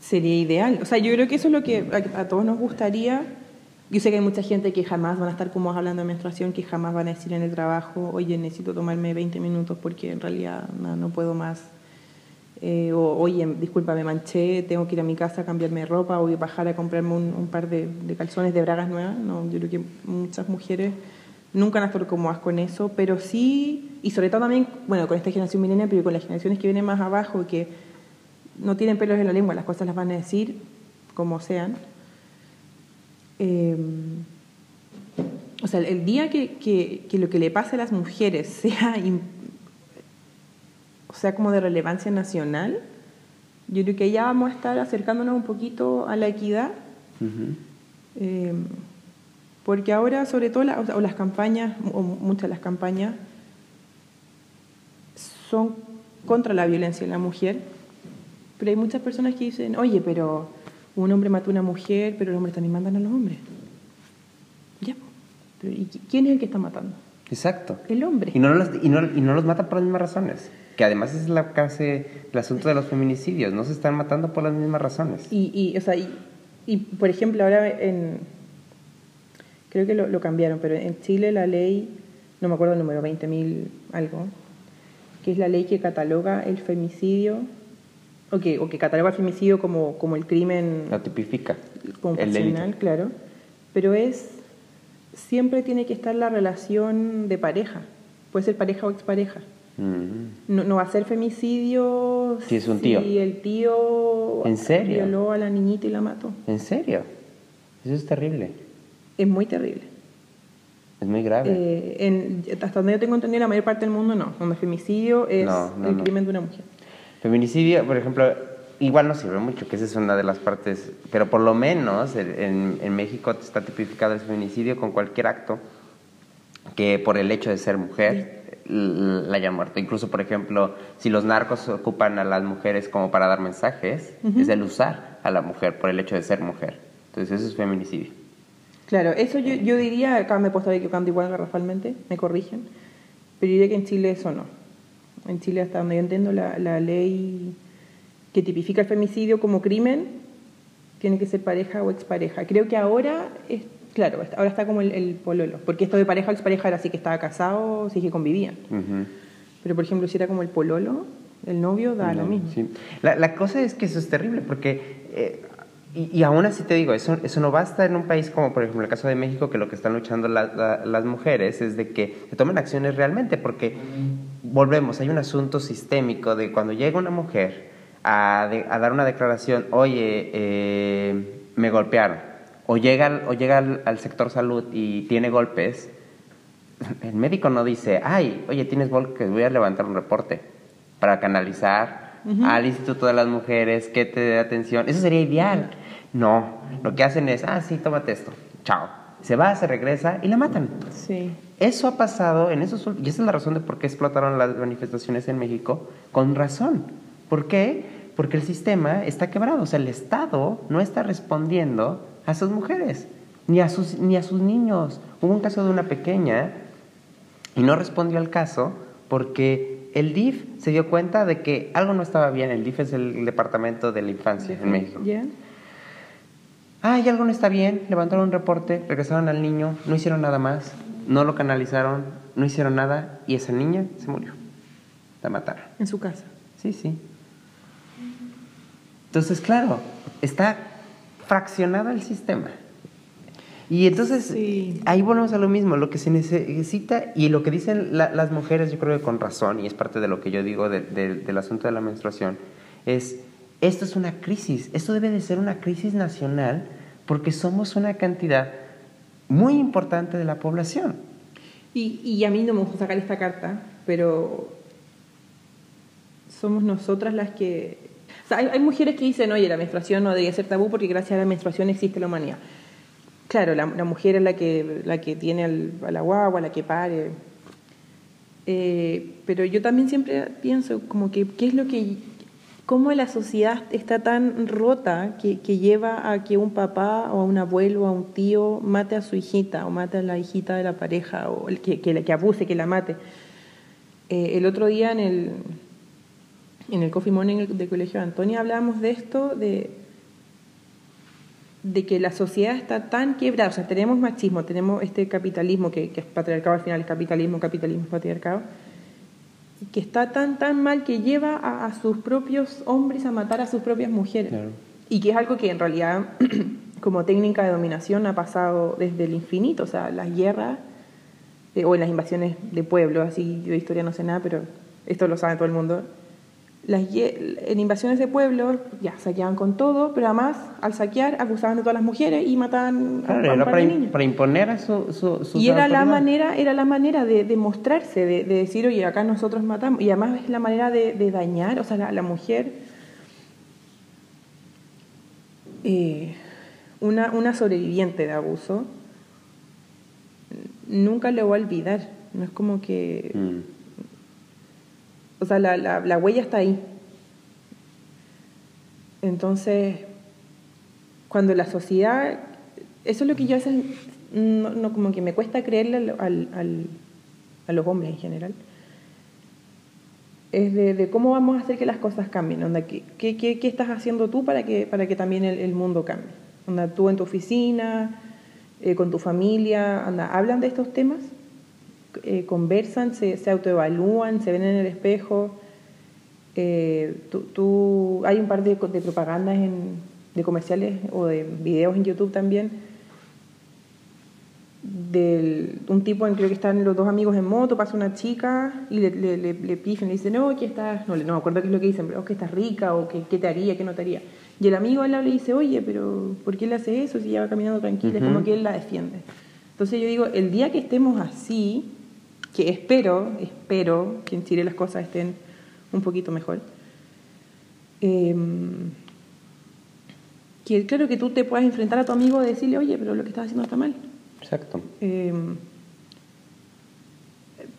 Speaker 4: Sería ideal. O sea, yo creo que eso es lo que a, a todos nos gustaría. Yo sé que hay mucha gente que jamás van a estar como hablando de menstruación, que jamás van a decir en el trabajo, oye, necesito tomarme 20 minutos porque en realidad no, no puedo más. Eh, o, oye, disculpa, me manché, tengo que ir a mi casa a cambiarme de ropa o bajar a comprarme un, par de, calzones de bragas nuevas. No, yo creo que muchas mujeres nunca han estado cómodas con eso, pero sí, y sobre todo también, bueno, con esta generación milenial, pero con las generaciones que vienen más abajo, que no tienen pelos en la lengua, las cosas las van a decir como sean. Eh, o sea, el día que, que, que lo que le pase a las mujeres <laughs> sea, o sea como de relevancia nacional, yo creo que ya vamos a estar acercándonos un poquito a la equidad. Eh, porque ahora, sobre todo, la- o sea, o las campañas, o muchas de las campañas, son contra la violencia en la mujer, pero hay muchas personas que dicen, oye, pero un hombre mató a una mujer, pero los hombres también mandan a los hombres. Ya, pero ¿y qui- quién es el que está matando?
Speaker 3: Exacto.
Speaker 4: el hombre.
Speaker 3: Y no, los, y, no, y no los mata por las mismas razones. Que además es la casi el asunto de los feminicidios. No se están matando por las mismas razones.
Speaker 4: Y, y, o sea, y, y, por ejemplo, ahora en. Creo que lo, lo cambiaron, pero en Chile la ley, no me acuerdo el número, 20.000 algo, que es la ley que cataloga el femicidio, o que, o que cataloga el femicidio como, como el crimen
Speaker 3: Lo tipifica.
Speaker 4: como
Speaker 3: el delito.
Speaker 4: claro, pero es siempre tiene que estar la relación de pareja, puede ser pareja o expareja.
Speaker 3: Mm.
Speaker 4: No, no va a ser femicidio
Speaker 3: Si es un tío.
Speaker 4: si el tío
Speaker 3: ¿En serio?
Speaker 4: violó a la niñita y la mató.
Speaker 3: ¿En serio? Eso es terrible.
Speaker 4: Es muy terrible.
Speaker 3: Es muy grave.
Speaker 4: Eh, en- hasta donde yo tengo entendido, la mayor parte del mundo no, donde femicidio es
Speaker 3: No, no,
Speaker 4: el crimen de una mujer.
Speaker 3: Feminicidio, por ejemplo, igual no sirve mucho, que esa es una de las partes, pero por lo menos en, en- México está tipificado el feminicidio con cualquier acto que por el hecho de ser mujer la haya muerto. Incluso, por ejemplo, si los narcos ocupan a las mujeres como para dar mensajes, es el usar a la mujer por el hecho de ser mujer. Entonces eso es feminicidio.
Speaker 4: Claro, eso yo, yo diría, acá me he puesto equivocando igual garrafalmente, me corrigen, pero diría que en Chile eso no. En Chile, hasta donde yo entiendo, la, la ley que tipifica el femicidio como crimen tiene que ser pareja o expareja. Creo que ahora, es, claro, ahora está como el, el pololo, porque esto de pareja o expareja era así que estaba casado, sí que convivían.
Speaker 3: Ujú.
Speaker 4: Pero, por ejemplo, si era como el pololo, el novio, da lo mismo.
Speaker 3: Sí. La, la cosa es que eso es terrible porque, eh, y, y aún así te digo, eso, eso no basta en un país como por ejemplo el caso de México, que lo que están luchando la- la- las mujeres es de que se tomen acciones realmente, porque volvemos, hay un asunto sistémico de cuando llega una mujer a, de- a dar una declaración, oye, eh, me golpearon, o llega, o llega al, al sector salud y tiene golpes, el médico no dice, ay, oye, tienes golpes, voy a levantar un reporte para canalizar al Instituto de las Mujeres que te dé atención. Eso sería ideal. No, lo que hacen es, ah, sí, tómate esto, chao. Se va, se regresa y la matan.
Speaker 4: Sí.
Speaker 3: Eso ha pasado en esos y esa es la razón de por qué explotaron las manifestaciones en México con razón. ¿Por qué? Porque el sistema está quebrado, o sea, el Estado no está respondiendo a sus mujeres ni a sus ni a sus niños. Hubo un caso de una pequeña y no respondió al caso porque el DIF se dio cuenta de que algo no estaba bien. El DIF es el departamento de la infancia en México.
Speaker 4: ¿Ya?
Speaker 3: Ay, algo no está bien, levantaron un reporte, regresaron al niño, no hicieron nada más, no lo canalizaron, no hicieron nada y esa niña se murió. La mataron.
Speaker 4: En su casa.
Speaker 3: Sí, sí. Entonces, claro, está fraccionado el sistema. Y entonces,
Speaker 4: Sí.
Speaker 3: ahí volvemos a lo mismo, lo que se necesita y lo que dicen la- las mujeres, yo creo que con razón, y es parte de lo que yo digo de- de- del asunto de la menstruación, es, esto es una crisis, esto debe de ser una crisis nacional porque somos una cantidad muy importante de la población.
Speaker 4: Y, y a mí no me gusta sacar esta carta, pero somos nosotras las que... Hay, hay mujeres que dicen, oye, la menstruación no debería ser tabú porque gracias a la menstruación existe la humanidad. Claro, la, la mujer es la que, la que tiene al- a la guagua, la que pare. Eh, pero yo también siempre pienso como que qué es lo que... cómo la sociedad está tan rota que, que lleva a que un papá o a un abuelo o a un tío mate a su hijita o mate a la hijita de la pareja o el que, que, abuse, que la mate. Eh, el otro día en el, en el Coffee Morning del Colegio de Antonia hablábamos de esto, de, de que la sociedad está tan quebrada, o sea, tenemos machismo, tenemos este capitalismo que, es patriarcado, al final es capitalismo, capitalismo patriarcado, y que está tan, tan mal que lleva a, a sus propios hombres a matar a sus propias mujeres.
Speaker 3: Claro.
Speaker 4: Y que es algo que en realidad, <clears throat> como técnica de dominación, ha pasado desde el infinito, o sea, las guerras eh, o en las invasiones de pueblos, así yo de historia no sé nada, pero esto lo sabe todo el mundo. Las, en invasiones de pueblos ya saqueaban con todo, pero además al saquear abusaban de todas las mujeres y mataban a-
Speaker 3: Claro,
Speaker 4: a
Speaker 3: para,
Speaker 4: niños.
Speaker 3: para imponer a su, su, su
Speaker 4: Y era la manera, era la manera de, de mostrarse, de, de decir, oye, acá nosotros matamos. Y además es la manera de, de dañar, o sea, la, la mujer, eh, una, una sobreviviente de abuso, nunca lo va a olvidar. No es como que...
Speaker 3: Mm.
Speaker 4: O sea, la, la, la huella está ahí. Entonces, cuando la sociedad, eso es lo que yo a no, no, como que me cuesta creerle al, al, a los hombres en general, es de, de cómo vamos a hacer que las cosas cambien. Onda, ¿qué, qué, qué, estás haciendo tú para que, para que también el, mundo cambie? Onda, tú en tu oficina, eh, con tu familia, anda, hablan de estos temas, eh, conversan, se, se autoevalúan, se ven en el espejo. Eh, tú, tú- hay un par de, de propagandas en, de comerciales o de videos en YouTube también de un tipo en creo que están los dos amigos en moto, pasa una chica y le, le, le, le pifian, le dicen, no, que estás, no, no me acuerdo qué es lo que dicen, pero "Oh, que estás rica o que qué te haría, qué no te haría. Y el amigo al lado le dice, oye, pero ¿por qué le hace eso si ella va caminando tranquila? Es
Speaker 3: Ujú.
Speaker 4: como que él la defiende. Entonces yo digo, el día que estemos así, que espero, espero que en Chile las cosas estén un poquito mejor, em, que claro que tú te puedas enfrentar a tu amigo y decirle, oye, pero lo que estás haciendo está mal.
Speaker 3: Exacto.
Speaker 4: Eh,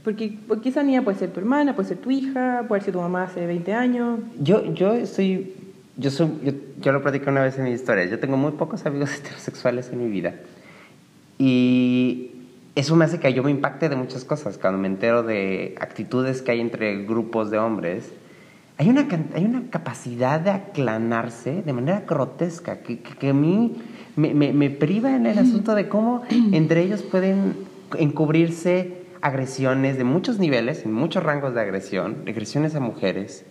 Speaker 4: porque, porque esa niña puede ser tu hermana, puede ser tu hija, puede ser tu mamá hace 20 años.
Speaker 3: Yo, yo estoy, yo soy, yo, yo lo platiqué una vez en mi historia. Yo tengo muy pocos amigos <laughs> heterosexuales en mi vida. Y eso me hace que yo me impacte de muchas cosas. Cuando me entero de actitudes que hay entre grupos de hombres, hay una, hay una capacidad de aclanarse de manera grotesca que, que, que a mí me, me, me priva en el asunto de cómo <clears throat> entre ellos pueden encubrirse agresiones de muchos niveles, en muchos rangos de agresión, agresiones a mujeres,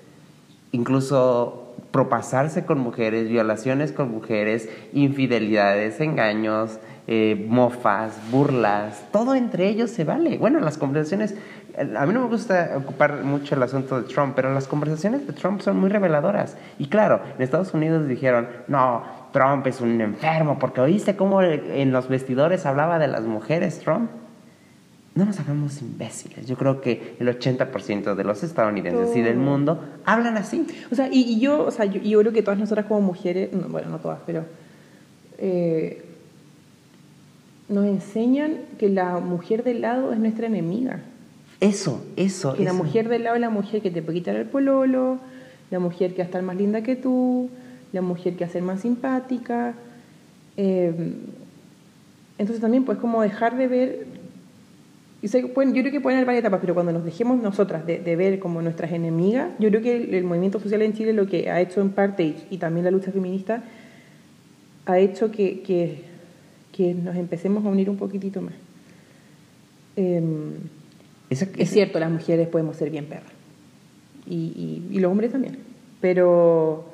Speaker 3: incluso propasarse con mujeres, violaciones con mujeres, infidelidades, engaños, eh, mofas, burlas, todo entre ellos se vale. Bueno, las conversaciones, eh, a mí no me gusta ocupar mucho el asunto de Trump, pero las conversaciones de Trump son muy reveladoras. Y claro, en Estados Unidos dijeron, no, Trump es un enfermo, porque oíste cómo en los vestidores hablaba de las mujeres Trump. No nos hagamos imbéciles. Yo creo que el 80% de los estadounidenses y del mundo hablan así.
Speaker 4: O sea, y, y yo, o sea, yo, yo creo que todas nosotras como mujeres, no, bueno, no todas, pero eh, nos enseñan que la mujer del lado es nuestra enemiga.
Speaker 3: Eso, eso.
Speaker 4: Que la mujer del lado es la mujer que te puede quitar el pololo, la mujer que va a estar más linda que tú, la mujer que va a ser más simpática. Eh, entonces también pues como dejar de ver, y sé pueden- yo creo que pueden haber varias etapas, pero cuando nos dejemos nosotras de, de ver como nuestras enemigas, yo creo que el, el movimiento social en Chile lo que ha hecho en parte, y, y también la lucha feminista, ha hecho que, que, que nos empecemos a unir un poquitito más. Em, es cierto, las mujeres podemos ser bien perras. Y, y- y los hombres también. Pero,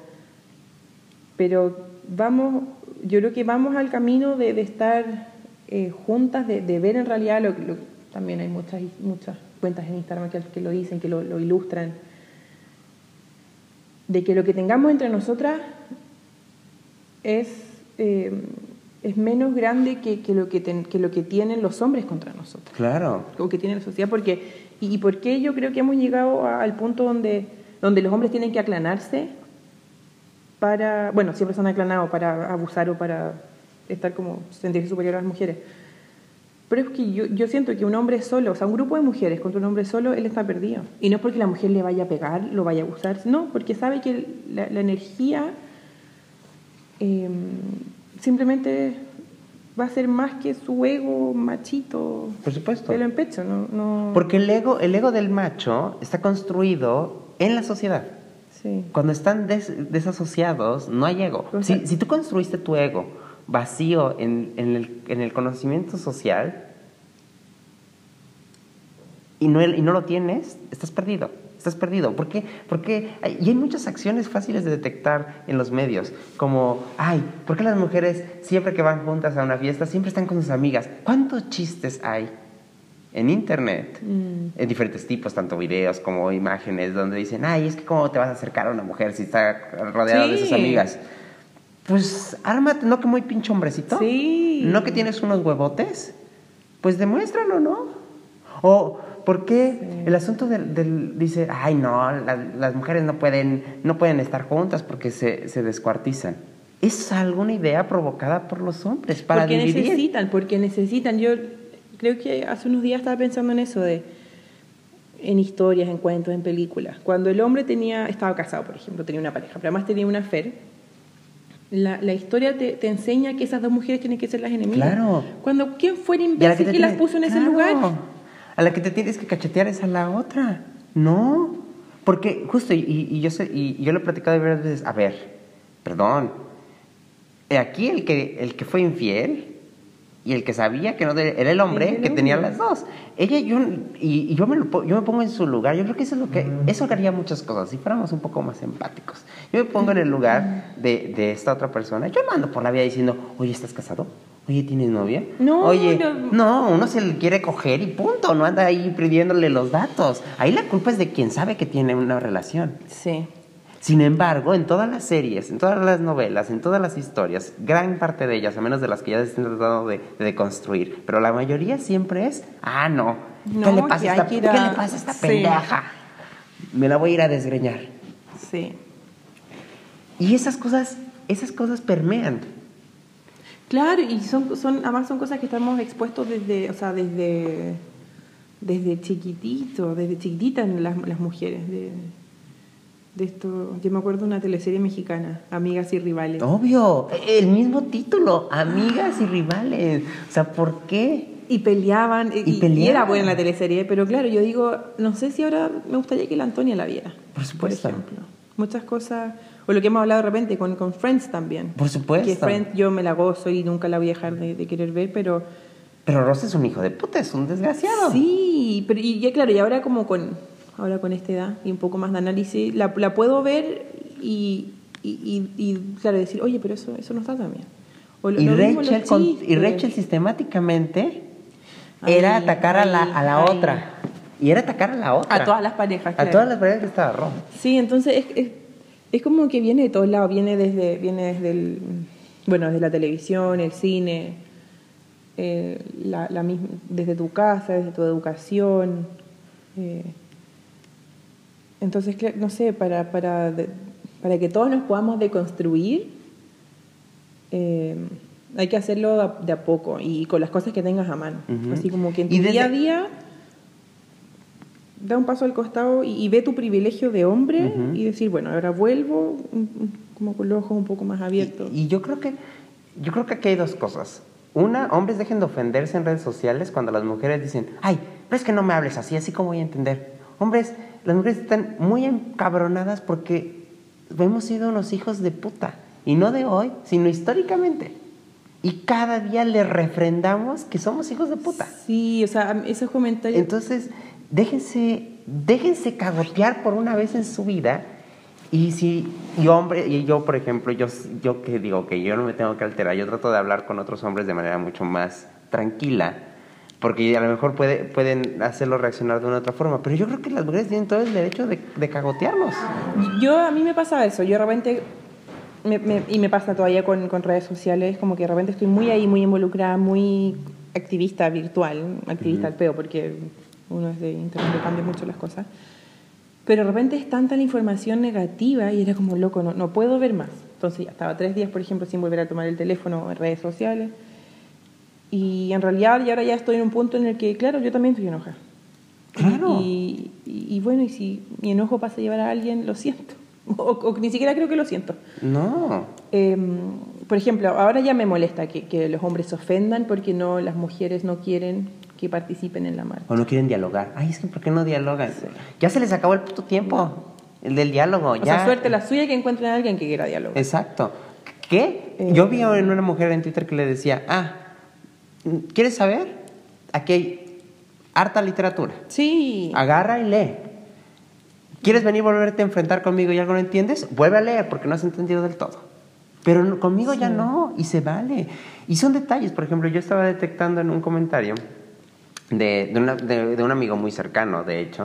Speaker 4: pero vamos, yo creo que vamos al camino de, de estar eh, juntas, de, de ver en realidad lo, lo- también hay muchas, muchas cuentas en Instagram que, que lo dicen, que lo, lo ilustran. De que lo que tengamos entre nosotras es, eh, es menos grande que, que lo que, ten- que lo que tienen los hombres contra nosotros
Speaker 3: Claro.
Speaker 4: o que tiene la sociedad, porque, y, y por qué yo creo que hemos llegado a- al punto donde, donde los hombres tienen que aclanarse para, bueno, siempre se han aclanado para abusar o para estar como sentirse superior a las mujeres. Pero es que yo, yo siento que un hombre solo, o sea, un grupo de mujeres contra un hombre solo, él está perdido. Y no es porque la mujer le vaya a pegar, lo vaya a abusar, no, porque sabe que la, la energía eh, simplemente va a ser más que su ego machito
Speaker 3: Por supuesto.
Speaker 4: pelo en pecho, no, no
Speaker 3: Porque el ego, el ego del macho está construido en la sociedad.
Speaker 4: sí.
Speaker 3: Cuando están des- desasociados, no hay ego.
Speaker 4: O
Speaker 3: Si,
Speaker 4: sea-
Speaker 3: si tú construiste tu ego vacío en, en el, en el conocimiento social y no, el- y no lo tienes, estás perdido. Estás perdido. ¿Por qué? Porque hay, y hay muchas acciones fáciles de detectar en los medios, como, ay, ¿por qué las mujeres siempre que van juntas a una fiesta siempre están con sus amigas? ¿Cuántos chistes hay en internet?
Speaker 4: Mm.
Speaker 3: en diferentes tipos, tanto videos como imágenes, donde dicen, ay, es que cómo te vas a acercar a una mujer si está rodeado de sus
Speaker 4: Sí.
Speaker 3: amigas. Pues ármate, no que muy pinche hombrecito.
Speaker 4: Sí.
Speaker 3: No que tienes unos huevotes. Pues demuéstralo, ¿no? O, ¿por qué el asunto del, del- dice, ay, no, la- las mujeres no pueden, no pueden estar juntas porque se, se descuartizan? Es alguna idea provocada por los hombres para
Speaker 4: porque
Speaker 3: dividir.
Speaker 4: necesitan, porque necesitan. Yo creo que hace unos días estaba pensando en eso de en historias, en cuentos, en películas. Cuando el hombre tenía estaba casado, por ejemplo, tenía una pareja, pero además tenía una fer, la, la historia te, te enseña que esas dos mujeres tienen que ser las enemigas.
Speaker 3: Claro.
Speaker 4: Cuando quién fue el
Speaker 3: a la
Speaker 4: imbécil que,
Speaker 3: te
Speaker 4: las puso en ese lugar.
Speaker 3: A la que te tienes que cachetear es a la otra. No. Porque justo, y, yo, sé, y, y yo lo he platicado de varias veces, a ver, perdón, aquí el que, el que fue infiel y el que sabía que no era el hombre
Speaker 4: el
Speaker 3: que tenía las dos. Ella yo, y, y yo, me lo, yo me pongo en su lugar. Yo creo que eso es lo que eso haría muchas cosas si fuéramos un poco más empáticos. Yo me pongo en el lugar de, de esta otra persona. Yo no ando por la vida diciendo, oye, ¿estás casado? Oye, ¿tienes novia?
Speaker 4: No,
Speaker 3: Oye,
Speaker 4: no.
Speaker 3: no, uno se le quiere coger y punto. No anda ahí pidiéndole los datos. Ahí la culpa es de quien sabe que tiene una relación.
Speaker 4: Sí.
Speaker 3: Sin embargo, en todas las series, en todas las novelas, en todas las historias, gran parte de ellas, a menos de las que ya se están tratando de, de deconstruir, pero la mayoría siempre es, ah, no, ¿qué,
Speaker 4: No,
Speaker 3: le, pasa
Speaker 4: que
Speaker 3: esta,
Speaker 4: que
Speaker 3: ¿qué
Speaker 4: a-
Speaker 3: le pasa a esta
Speaker 4: Sí.
Speaker 3: pendeja? Me la voy a ir a desgreñar.
Speaker 4: Sí.
Speaker 3: Y esas cosas, esas cosas permean.
Speaker 4: Claro, y son, son, además son cosas que estamos expuestos desde, o sea, desde, desde chiquitito, desde chiquititas las, las mujeres. De, de esto, yo me acuerdo de una teleserie mexicana, Amigas y Rivales.
Speaker 3: Obvio, el mismo título, amigas y rivales. O sea, ¿por qué?
Speaker 4: Y peleaban, y,
Speaker 3: Y
Speaker 4: y
Speaker 3: peleaban.
Speaker 4: era buena la teleserie, pero claro, yo digo, no sé si ahora me gustaría que la Antonia la viera.
Speaker 3: Por supuesto.
Speaker 4: ejemplo. Muchas cosas, o lo que hemos hablado de repente con, con Friends también.
Speaker 3: Por supuesto.
Speaker 4: Que Friends yo me la gozo y nunca la voy a dejar de, de querer ver, pero
Speaker 3: Pero Ross es un hijo de puta, es un desgraciado.
Speaker 4: sí, pero y ya claro, y ahora como con, ahora con esta edad y un poco más de análisis, la, la puedo ver y, y, y- y, claro, decir, oye, pero eso, eso no está tan bien. O lo-
Speaker 3: Y
Speaker 4: lo mismo
Speaker 3: Rachel, con- y. Rachel sistemáticamente
Speaker 4: Ay,
Speaker 3: era atacar a la, a la
Speaker 4: ay,
Speaker 3: otra. Y era atacar a la otra.
Speaker 4: A todas las parejas,
Speaker 3: A todas las parejas que estaba Ron.
Speaker 4: Sí, entonces es, es, es como que viene de todos lados, viene desde, viene desde el, bueno, desde la televisión, el cine, eh, la, la misma, desde tu casa, desde tu educación. eh. Entonces, no sé, para, para, para que todos nos podamos deconstruir, eh, hay que hacerlo de a poco y con las cosas que tengas a mano.
Speaker 3: Ujú.
Speaker 4: Así como que en tu
Speaker 3: Y desde-
Speaker 4: día a día da un paso al costado y, y ve tu privilegio de hombre
Speaker 3: Ujú.
Speaker 4: y decir, bueno, ahora vuelvo como con los ojos un poco más abiertos.
Speaker 3: Y, y yo creo que yo creo que aquí hay dos cosas. Una, hombres dejen de ofenderse en redes sociales cuando las mujeres dicen, ay, pero es que no me hables así, así como voy a entender. Hombres, las mujeres están muy encabronadas porque hemos sido unos hijos de puta. Y no de hoy, sino históricamente. Y cada día le refrendamos que somos hijos de puta.
Speaker 4: Sí, o sea, esos comentarios...
Speaker 3: Entonces, déjense, déjense cagotear por una vez en su vida. Y si, y hombre, y yo, por ejemplo, yo, yo que digo que yo no me tengo que alterar, yo trato de hablar con otros hombres de manera mucho más tranquila, porque a lo mejor puede, pueden hacerlo reaccionar de una otra forma, pero yo creo que las mujeres tienen todo el derecho de, de cagotearnos.
Speaker 4: Yo, a mí me pasa eso, yo de repente, me- me- y me pasa todavía con, con redes sociales, como que de repente estoy muy ahí, muy involucrada, muy activista virtual, activista al peo, porque uno es de internet, cambia mucho las cosas. Pero de repente es tanta la información negativa y era como loco, no, no puedo ver más. Entonces ya estaba tres días, por ejemplo, sin volver a tomar el teléfono en redes sociales. Y en realidad, y ahora ya estoy en un punto en el que, claro, yo también estoy enojada.
Speaker 3: Claro.
Speaker 4: Y, y- y bueno, y si mi enojo pasa a llevar a alguien, lo siento. <laughs> O, o ni siquiera creo que lo siento.
Speaker 3: No.
Speaker 4: Eh, por ejemplo, ahora ya me molesta que, que los hombres se ofendan porque no, las mujeres no quieren que participen en la marcha.
Speaker 3: O no quieren dialogar. Ay, es que ¿por qué no dialogan? Ya se les acabó el puto tiempo, el del diálogo.
Speaker 4: O
Speaker 3: ya.
Speaker 4: sea, suerte la suya que encuentren a alguien que quiera diálogo.
Speaker 3: Exacto. ¿Qué?
Speaker 4: Eh,
Speaker 3: Yo vi en una mujer en Twitter que le decía, ah, ¿quieres saber? Aquí hay harta literatura.
Speaker 4: Sí.
Speaker 3: Agarra y lee. ¿Quieres venir a volverte a enfrentar conmigo y algo no entiendes? Vuelve a leer porque no has entendido del todo. Pero conmigo ya no, y se vale. Y son detalles. Por ejemplo, yo estaba detectando en un comentario de, de, una- de- de un amigo muy cercano, de hecho,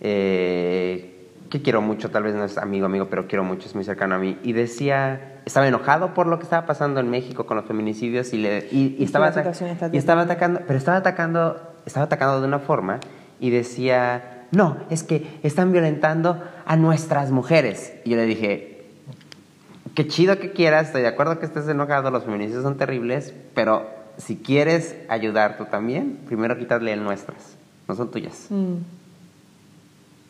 Speaker 3: eh, que quiero mucho, tal vez no es amigo, amigo, pero quiero mucho, es muy cercano a mí, y decía, estaba enojado por lo que estaba pasando en México con los feminicidios y, le, y, estaba, y estaba atacando, pero estaba atacando, estaba atacando de una forma y decía, no, es que están violentando a nuestras mujeres. Y yo le dije, qué chido que quieras, estoy de acuerdo que estés enojado, los feminicidios son terribles, pero si quieres ayudar tú también, primero quítale el nuestras, no son tuyas.
Speaker 4: Mm.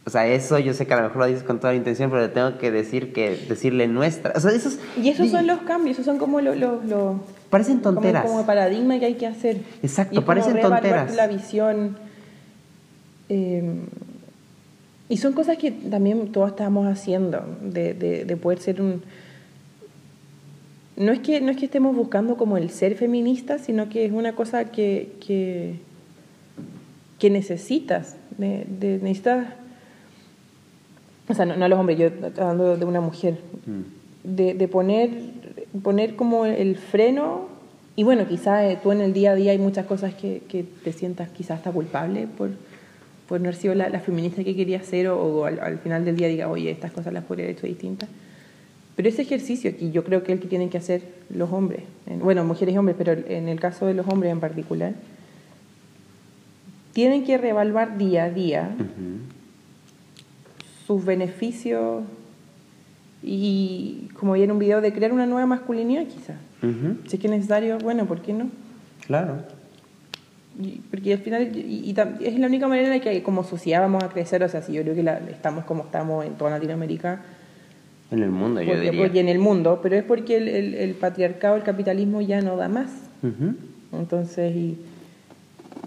Speaker 3: O sea, eso yo sé que a lo mejor lo dices con toda la intención, pero le tengo que decir que decirle nuestra. O sea, esos
Speaker 4: Y esos son los cambios, esos son como los... los, los-
Speaker 3: parecen
Speaker 4: como,
Speaker 3: tonteras.
Speaker 4: como paradigma que hay que hacer.
Speaker 3: Exacto,
Speaker 4: Y es como
Speaker 3: parecen
Speaker 4: reevaluar
Speaker 3: tonteras.
Speaker 4: la visión. Eh, y son cosas que también todos estamos haciendo, de, de, de poder ser un... No es, que, no es que estemos buscando como el ser feminista, sino que es una cosa que, que, que necesitas. De- necesitas... O sea, no, no a los hombres, yo hablando de una mujer. De, de poner, poner como el freno. Y bueno, quizás tú en el día a día hay muchas cosas que, que te sientas quizás hasta culpable por, por no haber sido la, la feminista que quería ser o, o al, al final del día diga, oye, estas cosas las podría haber hecho distintas. Pero ese ejercicio aquí yo creo que es el que tienen que hacer los hombres, en- bueno, mujeres y hombres, pero en el caso de los hombres en particular, tienen que reevaluar día a día sus beneficios y, como vi en un video, de crear una nueva masculinidad quizás.
Speaker 3: Ujú,
Speaker 4: Si es que es necesario, bueno, ¿por qué no?
Speaker 3: Claro.
Speaker 4: Y- porque al final y, y es la única manera en la que como sociedad vamos a crecer, o sea, si yo creo que la- estamos como estamos en toda Latinoamérica
Speaker 3: En el mundo, yo
Speaker 4: porque-
Speaker 3: diría.
Speaker 4: porque en el mundo, pero es porque el, el- el patriarcado, el capitalismo ya no da más. Entonces, y,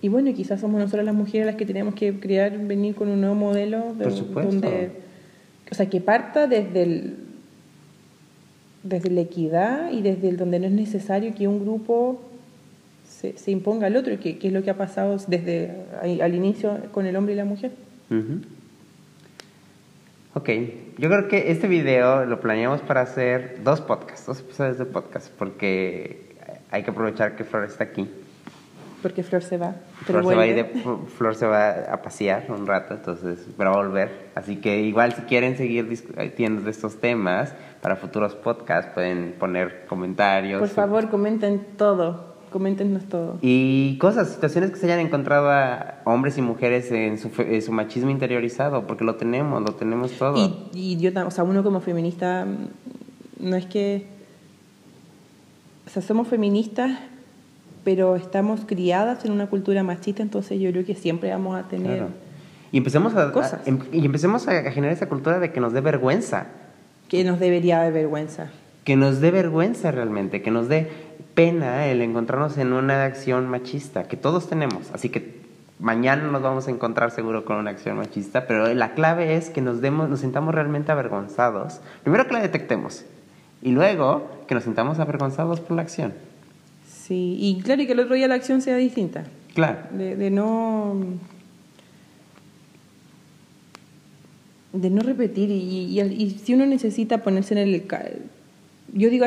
Speaker 4: y bueno, y quizás somos nosotras las mujeres las que tenemos que crear, venir con un nuevo modelo de-
Speaker 3: Por supuesto.
Speaker 4: donde, o sea, que parta desde el desde la equidad y desde el donde no es necesario que un grupo se, se imponga al otro, que, que es lo que ha pasado desde al inicio con el hombre y la mujer.
Speaker 3: Ujú. Ok, yo creo que este video lo planeamos para hacer dos podcasts, dos episodios de podcast, porque hay que aprovechar que Flor está aquí.
Speaker 4: Porque Flor se va. Pero
Speaker 3: Flor se, va a ir
Speaker 4: vuelve.
Speaker 3: de- Flor se va a pasear un rato, entonces, va a volver. Así que igual si quieren seguir discutiendo de estos temas para futuros podcasts, pueden poner comentarios.
Speaker 4: Por favor, comenten todo. Coméntenos todo.
Speaker 3: Y cosas, situaciones que se hayan encontrado a hombres y mujeres en su, en su machismo interiorizado, porque lo tenemos, lo tenemos todo.
Speaker 4: Y, y yo, o sea, uno como feminista, mm, no es que. O sea, somos feministas, pero estamos criadas en una cultura machista, entonces yo creo que siempre vamos a tener.
Speaker 3: Claro. Y empecemos a,
Speaker 4: Cosas.
Speaker 3: a- em- y empecemos a, a generar esa cultura de que nos dé vergüenza,
Speaker 4: que nos debería de vergüenza.
Speaker 3: que nos dé vergüenza realmente, que nos dé pena el encontrarnos en una acción machista, que todos tenemos. Así que mañana nos vamos a encontrar seguro con una acción machista, pero la clave es que nos demos, nos sintamos realmente avergonzados. Primero que la detectemos y luego que nos sintamos avergonzados por la acción.
Speaker 4: Sí, y claro, y que el otro día la acción sea distinta.
Speaker 3: Claro.
Speaker 4: De, de no. de no repetir. Y, y- y si uno necesita ponerse en el. Yo digo,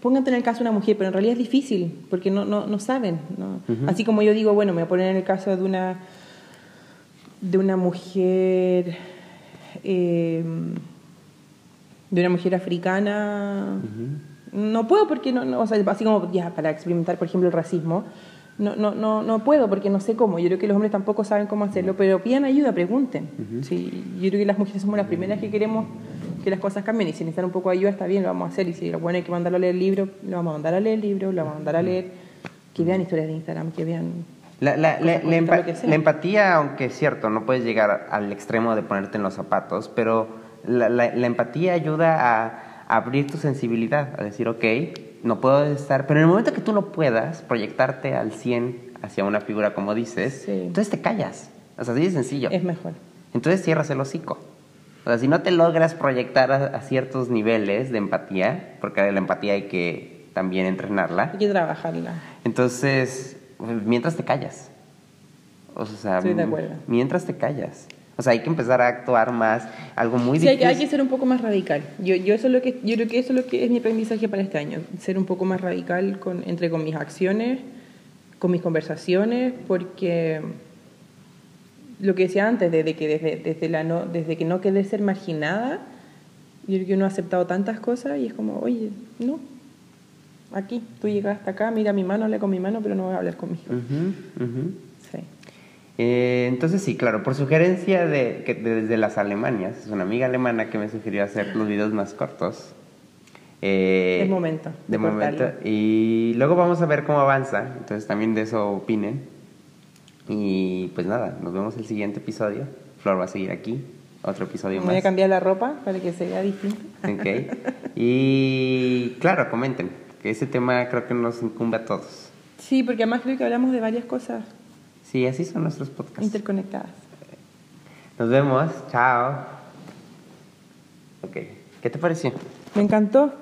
Speaker 4: póngate en el caso de una mujer, pero en realidad es difícil, porque no, no, no saben. ¿no? Así como yo digo, bueno, me voy a poner en el caso de una. de una mujer. eh, de una mujer africana. No puedo porque no, no, o sea, así como ya para experimentar, por ejemplo, el racismo, no, no, no, no puedo porque no sé cómo. Yo creo que los hombres tampoco saben cómo hacerlo, pero pidan ayuda, pregunten. Sí, yo creo que las mujeres somos las primeras que queremos que las cosas cambien y si necesitan un poco de ayuda está bien, lo vamos a hacer. Y si lo bueno hay que mandarlo a leer el libro, lo vamos a mandar a leer el libro, lo vamos a mandar a leer, que vean historias de Instagram, que vean
Speaker 3: La, la- la- empa- empatía, aunque es cierto, no puedes llegar al extremo de ponerte en los zapatos, pero la, empatía ayuda a abrir tu sensibilidad, a decir, ok, no puedo estar, pero en el momento que tú no puedas proyectarte al 100 hacia una figura como dices,
Speaker 4: Sí.
Speaker 3: entonces te callas. O sea, así de sencillo.
Speaker 4: es mejor.
Speaker 3: Entonces cierras el hocico. O sea, si no te logras proyectar a, a ciertos niveles de empatía, porque la empatía hay que también entrenarla,
Speaker 4: Hay que trabajarla.
Speaker 3: entonces, mientras te callas. O sea,
Speaker 4: Estoy de acuerdo.
Speaker 3: mientras te callas. O sea, hay que empezar a actuar más, algo muy
Speaker 4: Sí, hay,
Speaker 3: difícil.
Speaker 4: hay que ser un poco más radical. Yo, yo, eso es lo que, yo creo que eso es lo que es mi aprendizaje para este año. Ser un poco más radical con, entre con mis acciones, con mis conversaciones, porque lo que decía antes, desde que, desde, desde, la no, desde que no quedé ser marginada, yo creo que uno ha aceptado tantas cosas y es como, oye, no, aquí, tú llegas hasta acá, mira mi mano, habla con mi mano, pero no voy a hablar conmigo.
Speaker 3: Ujú, ujú.
Speaker 4: Sí.
Speaker 3: Eh, entonces sí, claro, por sugerencia de, que desde las Alemanias, es una amiga alemana que me sugirió hacer los videos más cortos. Eh,
Speaker 4: Es momento
Speaker 3: De
Speaker 4: de
Speaker 3: momento.
Speaker 4: cortarlo.
Speaker 3: Y luego vamos a ver cómo avanza, entonces también de eso opinen. Y pues nada, nos vemos el siguiente episodio. Flor va a seguir aquí, otro episodio
Speaker 4: Me voy a
Speaker 3: más.
Speaker 4: cambiar la ropa para que se vea distinto.
Speaker 3: Ok. <laughs> Y claro, comenten, que ese tema creo que nos incumbe a todos.
Speaker 4: Sí, porque además creo que hablamos de varias cosas
Speaker 3: Sí, así son nuestros podcasts.
Speaker 4: interconectadas.
Speaker 3: Nos vemos. Chao. Ok. ¿Qué te pareció?
Speaker 4: Me encantó.